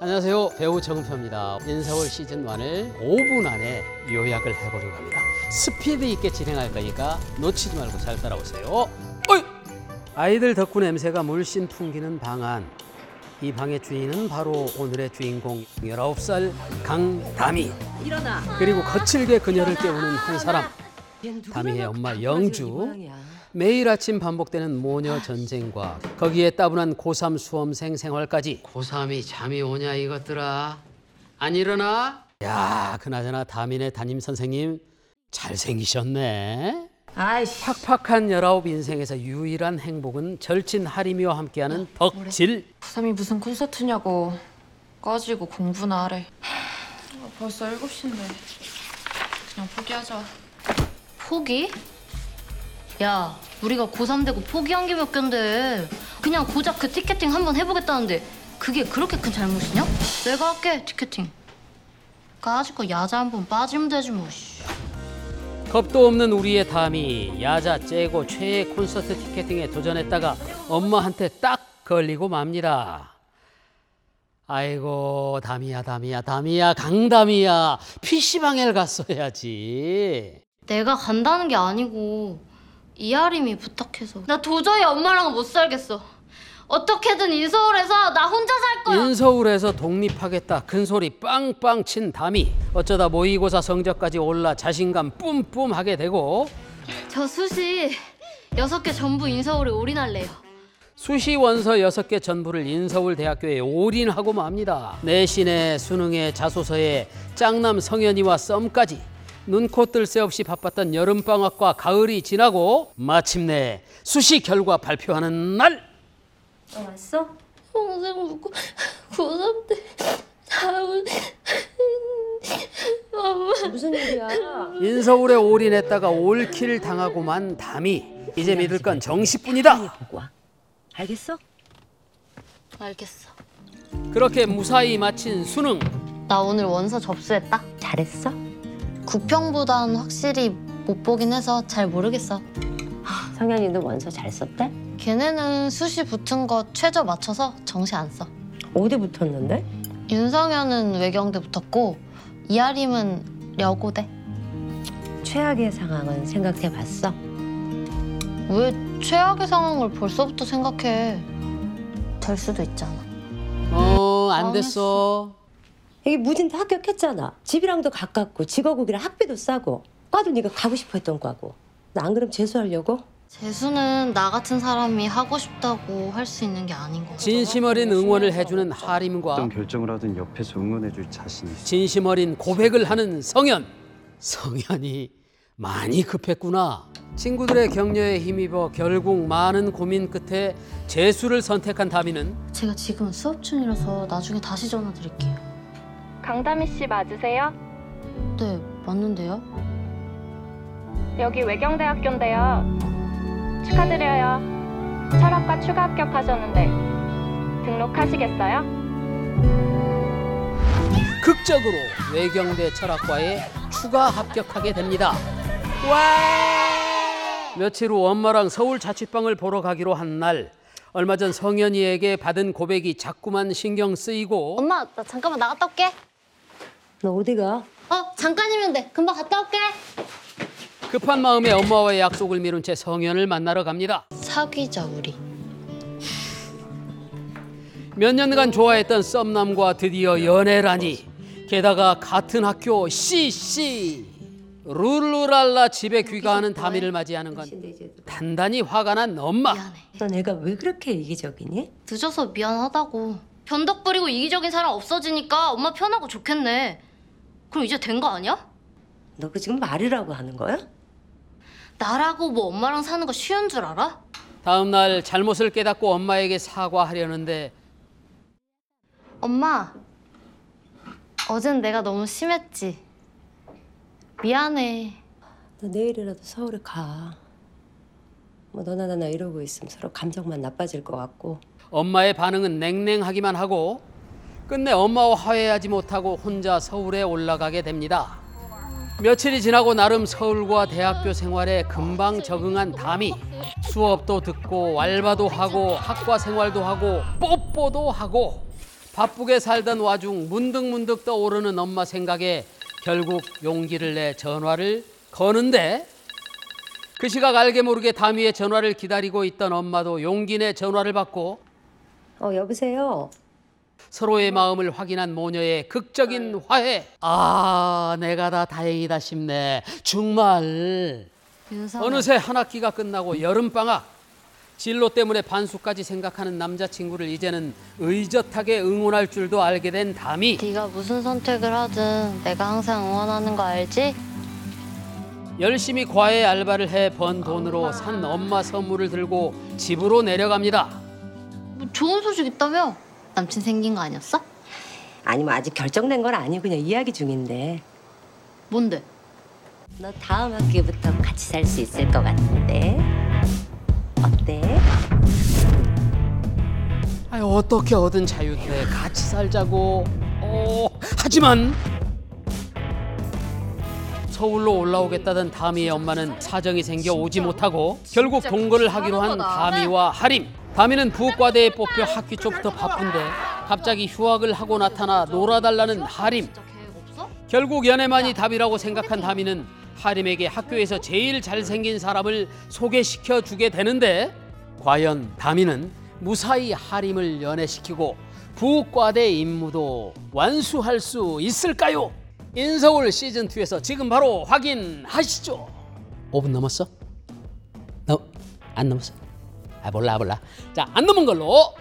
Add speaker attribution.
Speaker 1: 안녕하세요. 배우 정표입니다. 인서울 시즌 1을 5분 안에 요약을 해보려고 합니다. 스피드 있게 진행할 거니까 놓치지 말고 잘 따라오세요. 어이! 아이들 덕분 냄새가 물씬 풍기는 방 안. 이 방의 주인은 바로 오늘의 주인공 19살 강다미.
Speaker 2: 일어나.
Speaker 1: 그리고 거칠게 그녀를 깨우는 한 사람. 다미의 엄마 영주. 매일 아침 반복되는 모녀 전쟁과 거기에 따분한 고3 수험생 생활까지. 고3이 잠이 오냐 이것들아. 안 일어나? 야 그나저나 다민의 담임 선생님 잘생기셨네.
Speaker 2: 아이씨.
Speaker 1: 팍팍한 열아홉 인생에서 유일한 행복은 절친 하림이와 함께하는 덕질.
Speaker 3: 고3이 무슨 콘서트냐고. 꺼지고 공부나 하래. 아, 벌써 7시인데. 그냥 포기하자.
Speaker 4: 포기? 야, 우리가 고3 되고 포기한 게 몇 갠데. 그냥 고작 그 티켓팅 한번 해보겠다는데 그게 그렇게 큰 잘못이냐? 내가 할게, 티켓팅. 까짓 거 야자 한 번 빠지면 되지 뭐. 씨.
Speaker 1: 겁도 없는 우리의 담이 야자 째고 최애 콘서트 티켓팅에 도전했다가 엄마한테 딱 걸리고 맙니다. 아이고 담이야 담이야 담이야 강담이야 PC방에 갔어야지.
Speaker 4: 내가 간다는 게 아니고 이하림이 부탁해서. 나 도저히 엄마랑은 못 살겠어. 어떻게든 인서울에서 나 혼자 살 거야.
Speaker 1: 인서울에서 독립하겠다 큰 소리 빵빵 친 담이 어쩌다 모의고사 성적까지 올라 자신감 뿜뿜하게 되고
Speaker 4: 저 수시 여섯 개 전부 인서울에 올인할래요.
Speaker 1: 수시 원서 6개 전부를 인서울 대학교에 올인하고 맙니다. 내신에 수능에 자소서에 짱남 성현이와 썸까지 눈코 뜰 새 없이 바빴던 여름방학과 가을이 지나고 마침내 수시 결과 발표하는 날
Speaker 2: 왔어?
Speaker 4: 평생 묵고 고3 때 다운 엄마
Speaker 2: 무슨 일이야?
Speaker 1: 인서울에 올인했다가 올킬 당하고만 담이 이제 믿을 건 정시뿐이다.
Speaker 2: 보고 와. 알겠어?
Speaker 4: 알겠어.
Speaker 1: 그렇게 무사히 마친 수능
Speaker 4: 나 오늘 원서 접수했다.
Speaker 2: 잘했어?
Speaker 4: 구평보단 확실히 못 보긴 해서 잘 모르겠어.
Speaker 2: 성현이도 원서 잘 썼대?
Speaker 4: 걔네는 수시 붙은 거 최저 맞춰서 정시 안 써.
Speaker 2: 어디 붙었는데?
Speaker 4: 윤성현은 외경대 붙었고 이하림은 여고대.
Speaker 2: 최악의 상황은 생각해 봤어?
Speaker 4: 왜 최악의 상황을 벌써부터 생각해? 될 수도 있잖아.
Speaker 1: 어 안 됐어.
Speaker 2: 여기 무진도 합격했잖아. 집이랑도 가깝고 직업국이랑 학비도 싸고. 과도 네가 가고 싶어 했던 과고. 나 안 그럼 재수하려고?
Speaker 4: 재수는 나 같은 사람이 하고 싶다고 할 수 있는 게 아닌 거.
Speaker 1: 진심 어린 응원을 해주는 하림과
Speaker 5: 어떤 결정을 하든 옆에서 응원해줄 자신이 있어.
Speaker 1: 진심 어린 고백을 하는 성현. 성현이 많이 급했구나. 친구들의 격려에 힘입어 결국 많은 고민 끝에 재수를 선택한 다미는
Speaker 4: 제가 지금은 수업 중이라서 나중에 다시 전화 드릴게요.
Speaker 6: 강다미 씨 맞으세요?
Speaker 4: 네, 맞는데요?
Speaker 6: 여기 외경대학교인데요. 축하드려요. 철학과 추가 합격하셨는데 등록하시겠어요?
Speaker 1: 극적으로 외경대 철학과에 추가 합격하게 됩니다. 와! 며칠 후 엄마랑 서울 자취방을 보러 가기로 한 날 얼마 전 성현이에게 받은 고백이 자꾸만 신경 쓰이고
Speaker 4: 엄마, 나 잠깐만 나갔다 올게.
Speaker 2: 너 어디 가?
Speaker 4: 어, 잠깐이면 돼. 금방 갔다 올게.
Speaker 1: 급한 마음에 엄마와의 약속을 미룬 채 성현을 만나러 갑니다.
Speaker 4: 사귀자 우리.
Speaker 1: 몇 년간 좋아했던 썸남과 드디어 연애라니. 게다가 같은 학교 CC. 룰루랄라 집에 귀가하는 다미를 맞이하는 건 단단히 화가 난 엄마.
Speaker 4: 미안해.
Speaker 2: 너 내가 왜 그렇게 이기적이니?
Speaker 4: 늦어서 미안하다고. 변덕 부리고 이기적인 사람 없어지니까 엄마 편하고 좋겠네. 그럼 이제 된 거 아니야?
Speaker 2: 너 그 지금 말이라고 하는 거야?
Speaker 4: 나라고 뭐 엄마랑 사는 거 쉬운 줄 알아?
Speaker 1: 다음 날 잘못을 깨닫고 엄마에게 사과하려는데
Speaker 4: 엄마, 어젠 내가 너무 심했지. 미안해.
Speaker 2: 너 내일이라도 서울에 가. 뭐 너나 나나 이러고 있으면 서로 감정만 나빠질 것 같고.
Speaker 1: 엄마의 반응은 냉랭하기만 하고 끝내 엄마와 화해하지 못하고 혼자 서울에 올라가게 됩니다. 며칠이 지나고 나름 서울과 대학교 생활에 금방 적응한 담이 수업도 듣고 알바도 하고 학과 생활도 하고 뽀뽀도 하고 바쁘게 살던 와중 문득문득 떠오르는 엄마 생각에 결국 용기를 내 전화를 거는데 그 시각 알게 모르게 담위의 전화를 기다리고 있던 엄마도 용기 내 전화를 받고
Speaker 2: 어 여보세요.
Speaker 1: 서로의 마음을 확인한 모녀의 극적인 화해. 아, 내가 다 다행이다 싶네. 정말.
Speaker 4: 윤서.
Speaker 1: 어느새 한 학기가 끝나고 여름방학. 진로 때문에 반수까지 생각하는 남자친구를 이제는 의젓하게 응원할 줄도 알게 된 담이.
Speaker 4: 네가 무슨 선택을 하든 내가 항상 응원하는 거 알지?
Speaker 1: 열심히 과외 알바를 해 번 돈으로 산 엄마 선물을 들고 집으로 내려갑니다.
Speaker 4: 뭐 좋은 소식 있다며? 남친 생긴 거 아니었어?
Speaker 2: 아니 뭐 아직 결정된 건 아니고 그냥 이야기 중인데.
Speaker 4: 뭔데?
Speaker 2: 너 다음 학기부터 같이 살 수 있을 것 같은데. 어때?
Speaker 1: 아유, 어떻게 얻은 자유인데 같이 살자고. 어, 하지만 서울로 올라오겠다던 다미의 엄마는 사정이 생겨 오지 못하고 결국 동거를 하기로 한 다미와 하림. 다미는 부과대에 뽑혀 학기 초부터 바쁜데 갑자기 휴학을 하고 나타나 놀아달라는 하림. 결국 연애만이 답이라고 생각한 다미는 하림에게 학교에서 제일 잘생긴 사람을 소개시켜 주게 되는데 과연 다미는 무사히 하림을 연애시키고 부과대 임무도 완수할 수 있을까요? 인서울 시즌 2에서 지금 바로 확인하시죠. 5분 넘었어? 너안 넘었어? 아 몰라 몰라. 자 안 넘은 걸로